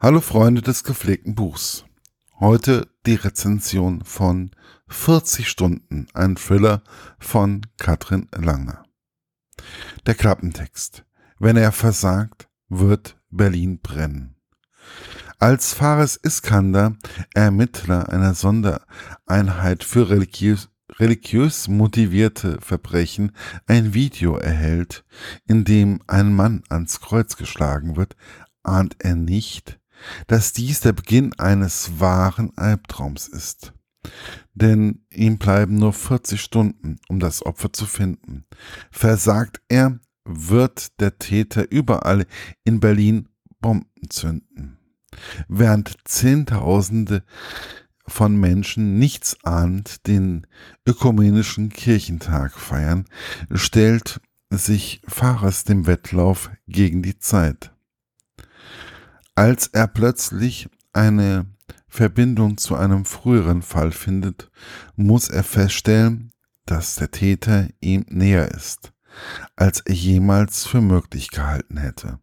Hallo Freunde des gepflegten Buchs. Heute die Rezension von 40 Stunden, ein Thriller von Katrin Lange. Der Klappentext. Wenn er versagt, wird Berlin brennen. Als Fares Iskander, Ermittler einer Sondereinheit für religiös, religiös motivierte Verbrechen, ein Video erhält, in dem ein Mann ans Kreuz geschlagen wird, ahnt er nicht, dass dies der Beginn eines wahren Albtraums ist. Denn ihm bleiben nur 40 Stunden, um das Opfer zu finden. Versagt er, wird der Täter überall in Berlin Bomben zünden. Während Zehntausende von Menschen nichts ahnt den ökumenischen Kirchentag feiern, stellt sich Fahrers dem Wettlauf gegen die Zeit als er plötzlich eine Verbindung zu einem früheren Fall findet, muss er feststellen, dass der Täter ihm näher ist, als er jemals für möglich gehalten hätte.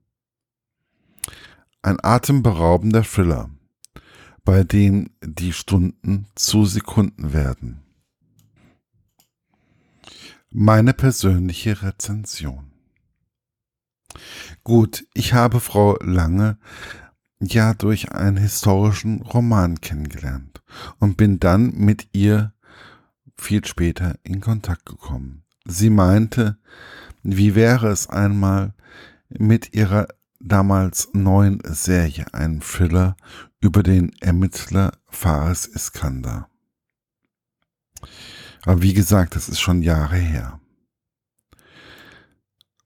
Ein atemberaubender Thriller, bei dem die Stunden zu Sekunden werden. Meine persönliche Rezension. Gut, ich habe Frau Lange ja durch einen historischen Roman kennengelernt und bin dann mit ihr viel später in Kontakt gekommen. Sie meinte, wie wäre es einmal mit ihrer damals neuen Serie, einem Thriller über den Ermittler Fares Iskander. Aber wie gesagt, das ist schon Jahre her.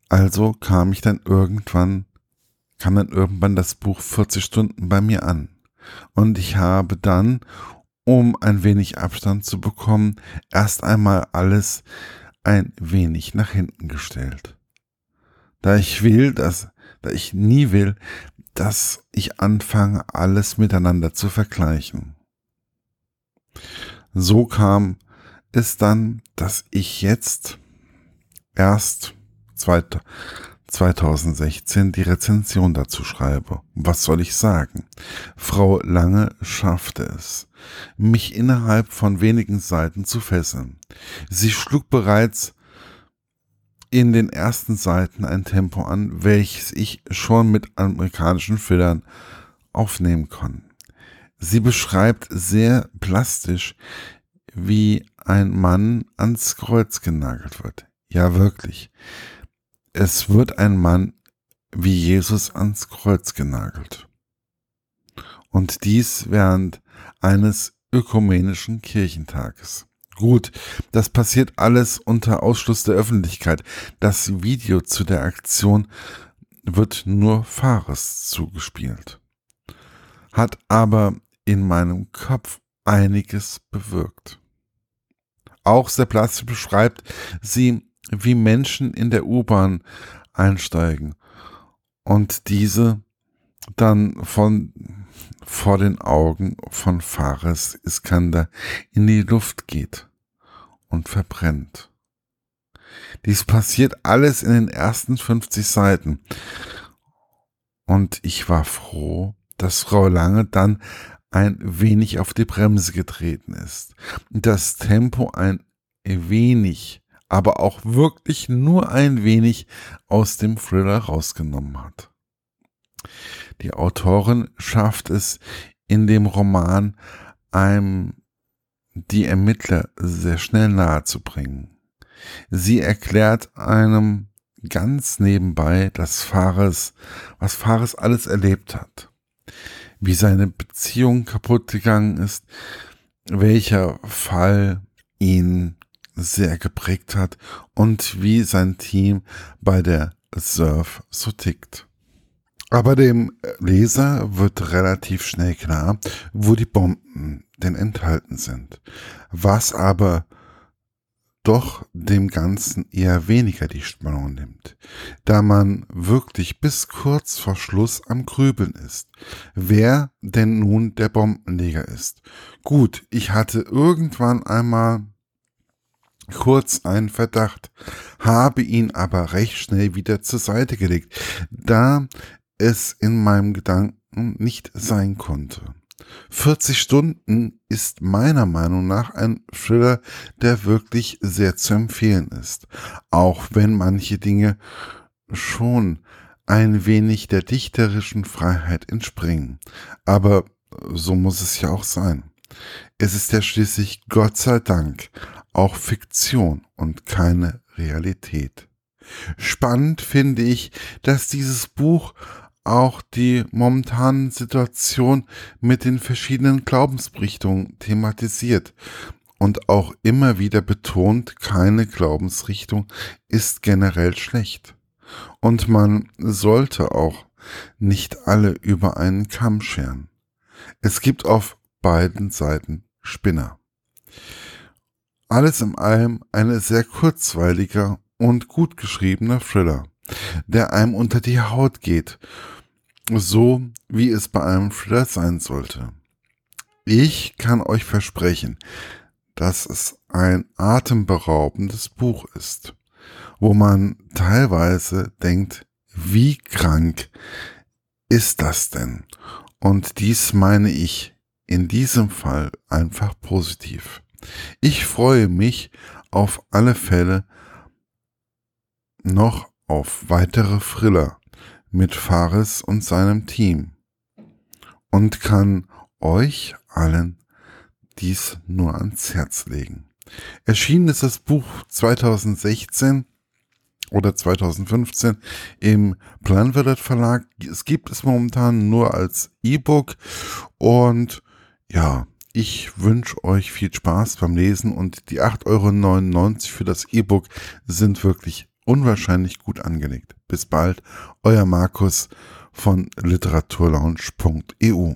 Also kam ich dann irgendwann kam dann irgendwann das Buch 40 Stunden bei mir an. Und ich habe dann, um ein wenig Abstand zu bekommen, erst einmal alles ein wenig nach hinten gestellt. Da ich will, dass, da ich nie will, dass ich anfange, alles miteinander zu vergleichen. So kam es dann, dass ich jetzt erst 2016 die Rezension dazu schreibe. Was soll ich sagen? Frau Lange schaffte es, mich innerhalb von wenigen Seiten zu fesseln. Sie schlug bereits in den ersten Seiten ein Tempo an, welches ich schon mit amerikanischen Fillern aufnehmen kann. Sie beschreibt sehr plastisch, wie ein Mann ans Kreuz genagelt wird. Ja, wirklich es wird ein Mann wie Jesus ans Kreuz genagelt. Und dies während eines ökumenischen Kirchentages. Gut, das passiert alles unter Ausschluss der Öffentlichkeit. Das Video zu der Aktion wird nur Fares zugespielt. Hat aber in meinem Kopf einiges bewirkt. Auch Sebastian beschreibt sie wie Menschen in der U-Bahn einsteigen und diese dann von vor den Augen von Fares Iskander in die Luft geht und verbrennt. Dies passiert alles in den ersten 50 Seiten. Und ich war froh, dass Frau Lange dann ein wenig auf die Bremse getreten ist. Das Tempo ein wenig aber auch wirklich nur ein wenig aus dem Thriller rausgenommen hat. Die Autorin schafft es in dem Roman einem die Ermittler sehr schnell nahe zu bringen. Sie erklärt einem ganz nebenbei, dass Fares, was Fares alles erlebt hat. Wie seine Beziehung kaputt gegangen ist, welcher Fall ihn sehr geprägt hat und wie sein Team bei der Surf so tickt. Aber dem Leser wird relativ schnell klar, wo die Bomben denn enthalten sind. Was aber doch dem Ganzen eher weniger die Spannung nimmt, da man wirklich bis kurz vor Schluss am Grübeln ist, wer denn nun der Bombenleger ist. Gut, ich hatte irgendwann einmal kurz einen Verdacht, habe ihn aber recht schnell wieder zur Seite gelegt, da es in meinem Gedanken nicht sein konnte. 40 Stunden ist meiner Meinung nach ein Thriller, der wirklich sehr zu empfehlen ist. Auch wenn manche Dinge schon ein wenig der dichterischen Freiheit entspringen. Aber so muss es ja auch sein. Es ist ja schließlich Gott sei Dank auch Fiktion und keine Realität. Spannend finde ich, dass dieses Buch auch die momentane Situation mit den verschiedenen Glaubensrichtungen thematisiert und auch immer wieder betont, keine Glaubensrichtung ist generell schlecht. Und man sollte auch nicht alle über einen Kamm scheren. Es gibt auf beiden Seiten Spinner. Alles in allem eine sehr kurzweiliger und gut geschriebener Thriller, der einem unter die Haut geht, so wie es bei einem Thriller sein sollte. Ich kann euch versprechen, dass es ein atemberaubendes Buch ist, wo man teilweise denkt, wie krank ist das denn? Und dies meine ich in diesem Fall einfach positiv. Ich freue mich auf alle Fälle noch auf weitere Thriller mit Fares und seinem Team und kann euch allen dies nur ans Herz legen. Erschienen ist das Buch 2016 oder 2015 im Planwirtet Verlag. Es gibt es momentan nur als E-Book und ja, ich wünsche euch viel Spaß beim Lesen und die 8,99 Euro für das E-Book sind wirklich unwahrscheinlich gut angelegt. Bis bald, euer Markus von literaturlaunch.eu.